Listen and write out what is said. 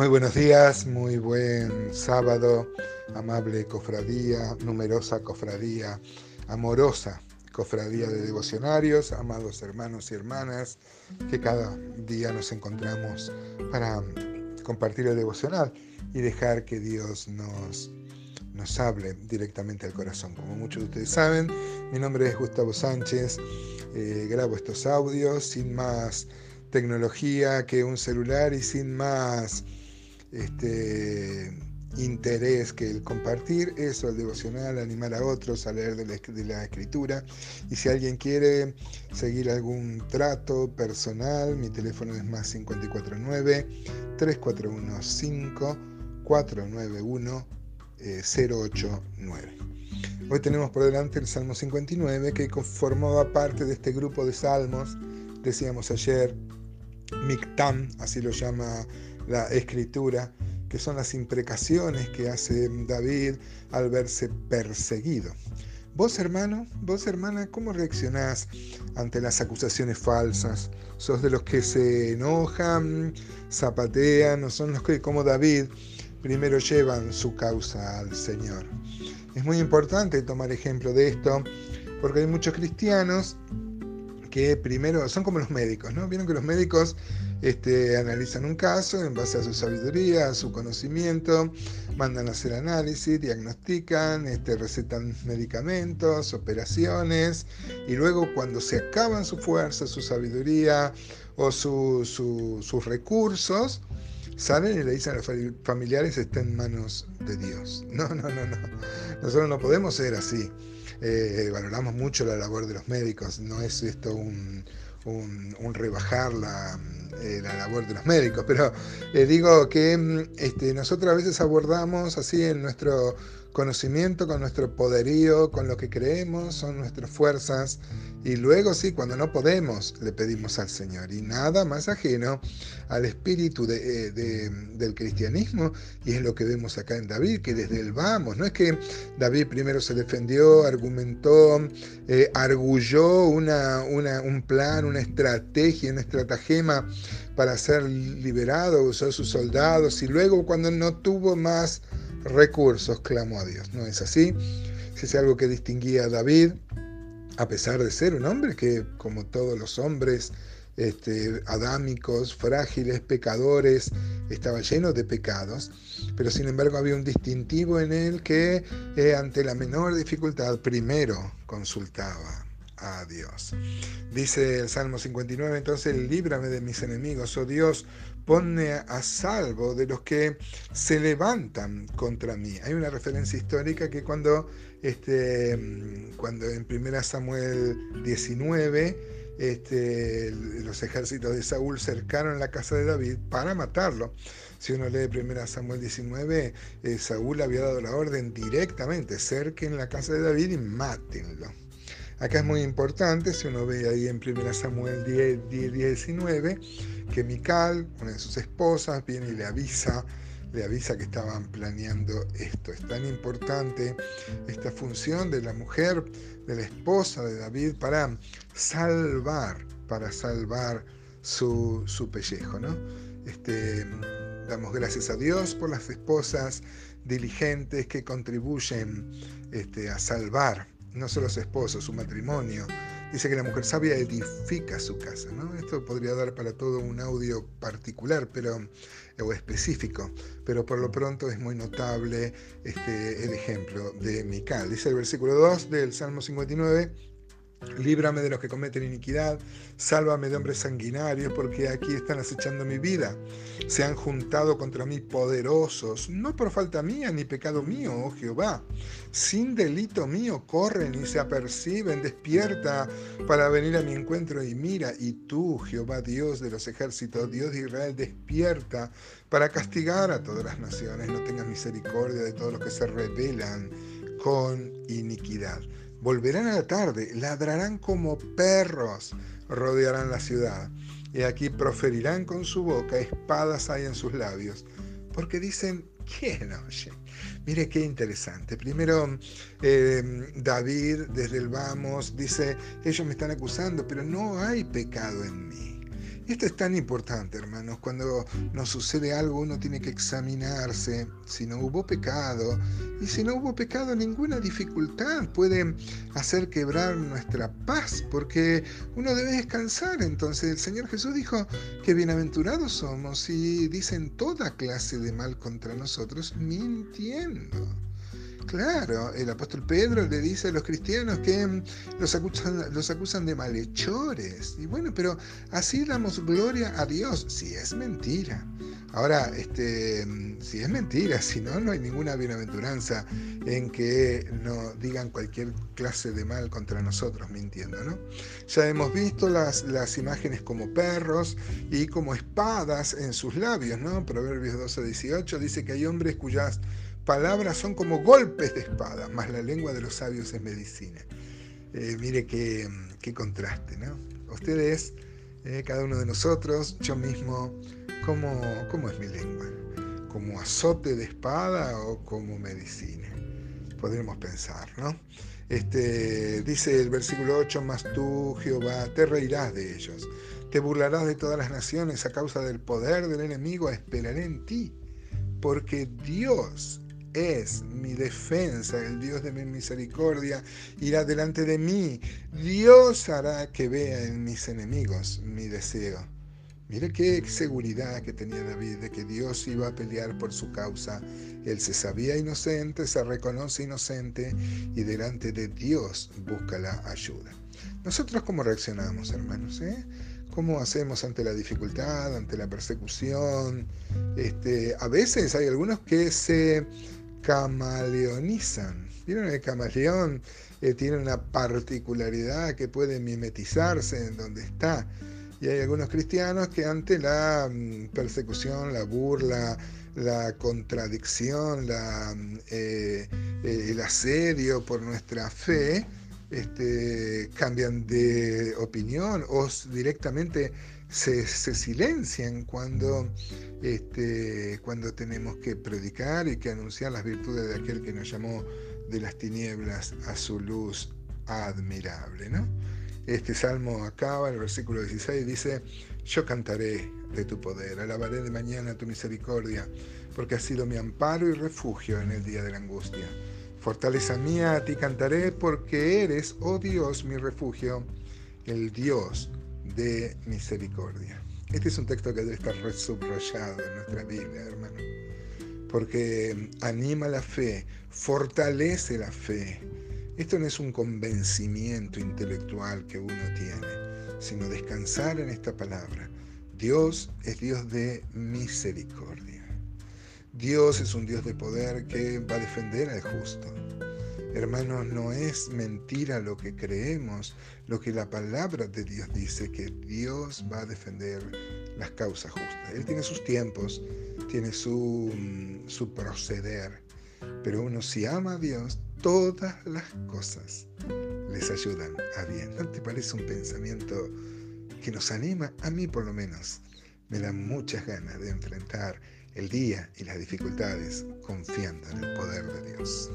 Muy buenos días, muy buen sábado, amable cofradía, numerosa cofradía, amorosa cofradía de devocionarios, amados hermanos y hermanas, que cada día nos encontramos para compartir el devocional y dejar que Dios nos, nos hable directamente al corazón. Como muchos de ustedes saben, mi nombre es Gustavo Sánchez, eh, grabo estos audios sin más tecnología que un celular y sin más este, interés que el compartir eso, el devocional, animar a otros a leer de la, escritura. Y si alguien quiere seguir algún trato personal, mi teléfono es más 549 3415 491 089. Hoy tenemos por delante el Salmo 59 que formaba parte de este grupo de salmos, decíamos ayer, Mictam, así lo llama la escritura, que son las imprecaciones que hace David al verse perseguido. Vos hermano, vos hermana, ¿cómo reaccionás ante las acusaciones falsas? ¿Sos de los que se enojan, zapatean o son los que, como David, primero llevan su causa al Señor? Es muy importante tomar ejemplo de esto porque hay muchos cristianos que primero son como los médicos, ¿no? Vieron que los médicos este, analizan un caso en base a su sabiduría, a su conocimiento, mandan a hacer análisis, diagnostican, este, recetan medicamentos, operaciones, y luego cuando se acaban su fuerza, su sabiduría o sus recursos, salen y le dicen a los familiares está en manos de Dios. No, no, no, no. Nosotros no podemos ser así. Eh, valoramos mucho la labor de los médicos, no es esto un, rebajar eh, la, labor de los médicos, pero eh, digo que mm, este, nosotros a veces abordamos así en nuestro conocimiento, con nuestro poderío, con lo que creemos, son nuestras fuerzas. Y luego sí, cuando no podemos, le pedimos al Señor. Y nada más ajeno al espíritu eh, del cristianismo. Y es lo que vemos acá en David, que desde el vamos, no es que David primero se defendió, argumentó, eh, argulló una, un plan, una estrategia, una estratagema para ser liberado, usó sus soldados. Y luego cuando no tuvo más recursos, clamó a Dios. ¿No es así? Si es algo que distinguía a David, a pesar de ser un hombre que, como todos los hombres, este, adámicos, frágiles, pecadores, estaba lleno de pecados, pero sin embargo había un distintivo en él que eh, ante la menor dificultad primero consultaba a Dios. Dice el Salmo 59, entonces líbrame de mis enemigos, oh Dios, ponme a salvo de los que se levantan contra mí. Hay una referencia histórica que cuando, este, cuando en 1 Samuel 19, este, los ejércitos de Saúl cercaron la casa de David para matarlo. Si uno lee 1 Samuel 19, eh, Saúl había dado la orden directamente, cerquen la casa de David y mátenlo. Acá es muy importante, si uno ve ahí en 1 Samuel 10, 10, 19, que Mical, una de sus esposas, viene y le avisa, le avisa que estaban planeando esto. Es tan importante esta función de la mujer, de la esposa de David, para salvar, para salvar su, pellejo. ¿no? Este, damos gracias a Dios por las esposas diligentes que contribuyen este, a salvar no solo su esposo, su matrimonio. Dice que la mujer sabia edifica su casa. ¿no? Esto podría dar para todo un audio particular pero, o específico, pero por lo pronto es muy notable este, el ejemplo de Mical. Dice el versículo 2 del Salmo 59. Líbrame de los que cometen iniquidad, sálvame de hombres sanguinarios, porque aquí están acechando mi vida. Se han juntado contra mí poderosos, no por falta mía ni pecado mío, oh Jehová. Sin delito mío corren y se aperciben, despierta para venir a mi encuentro y mira, y tú, Jehová Dios de los ejércitos, Dios de Israel, despierta para castigar a todas las naciones. No tengas misericordia de todos los que se rebelan con iniquidad. Volverán a la tarde, ladrarán como perros, rodearán la ciudad. Y aquí proferirán con su boca, espadas hay en sus labios, porque dicen, ¿quién oye? Mire qué interesante. Primero, eh, David desde el vamos dice, ellos me están acusando, pero no hay pecado en mí. Esto es tan importante, hermanos. Cuando nos sucede algo, uno tiene que examinarse si no hubo pecado. Y si no hubo pecado, ninguna dificultad puede hacer quebrar nuestra paz, porque uno debe descansar. Entonces el Señor Jesús dijo que bienaventurados somos y dicen toda clase de mal contra nosotros, mintiendo. Claro, el apóstol Pedro le dice a los cristianos que mm, los acusan, los acusan de malhechores. Y bueno, pero así damos gloria a Dios, si es mentira. Ahora, este, mm, si es mentira, si no, no hay ninguna bienaventuranza en que no digan cualquier clase de mal contra nosotros mintiendo, ¿no? Ya hemos visto las, las imágenes como perros y como espadas en sus labios, ¿no? Proverbios 12, 18 dice que hay hombres cuyas palabras son como golpes de espada, más la lengua de los sabios es medicina. Eh, mire qué, qué, contraste, ¿no? Ustedes, eh, cada uno de nosotros, yo mismo, ¿cómo, ¿cómo es mi lengua? ¿Como azote de espada o como medicina? Podríamos pensar, ¿no? Este, dice el versículo 8, más tú, Jehová, te reirás de ellos, te burlarás de todas las naciones a causa del poder del enemigo, esperaré en ti, porque Dios es mi defensa, el Dios de mi misericordia irá delante de mí. Dios hará que vea en mis enemigos mi deseo. Mire qué seguridad que tenía David de que Dios iba a pelear por su causa. Él se sabía inocente, se reconoce inocente y delante de Dios busca la ayuda. Nosotros cómo reaccionamos, hermanos, ¿eh? ¿Cómo hacemos ante la dificultad, ante la persecución? Este, a veces hay algunos que se camaleonizan. Vieron el camaleón eh, tiene una particularidad que puede mimetizarse en donde está. Y hay algunos cristianos que ante la mm, persecución, la burla, la contradicción, mm, eh, eh, el asedio por nuestra fe, este, cambian de opinión o directamente se, silencian cuando, este, cuando tenemos que predicar y que anunciar las virtudes de aquel que nos llamó de las tinieblas a su luz admirable. ¿no? Este salmo acaba, en el versículo 16 dice, yo cantaré de tu poder, alabaré de mañana tu misericordia, porque has sido mi amparo y refugio en el día de la angustia. Fortaleza mía, a ti cantaré, porque eres, oh Dios, mi refugio, el Dios de misericordia. Este es un texto que debe estar subrayado en nuestra Biblia, hermano, porque anima la fe, fortalece la fe. Esto no es un convencimiento intelectual que uno tiene, sino descansar en esta palabra. Dios es Dios de misericordia. Dios es un Dios de poder que va a defender al justo. Hermanos, no es mentira lo que creemos, lo que la palabra de Dios dice, que Dios va a defender las causas justas. Él tiene sus tiempos, tiene su, mm, su proceder, pero uno si ama a Dios, todas las cosas les ayudan a bien. ¿No te parece un pensamiento que nos anima? A mí por lo menos me da muchas ganas de enfrentar el día y las dificultades confiando en el poder de Dios.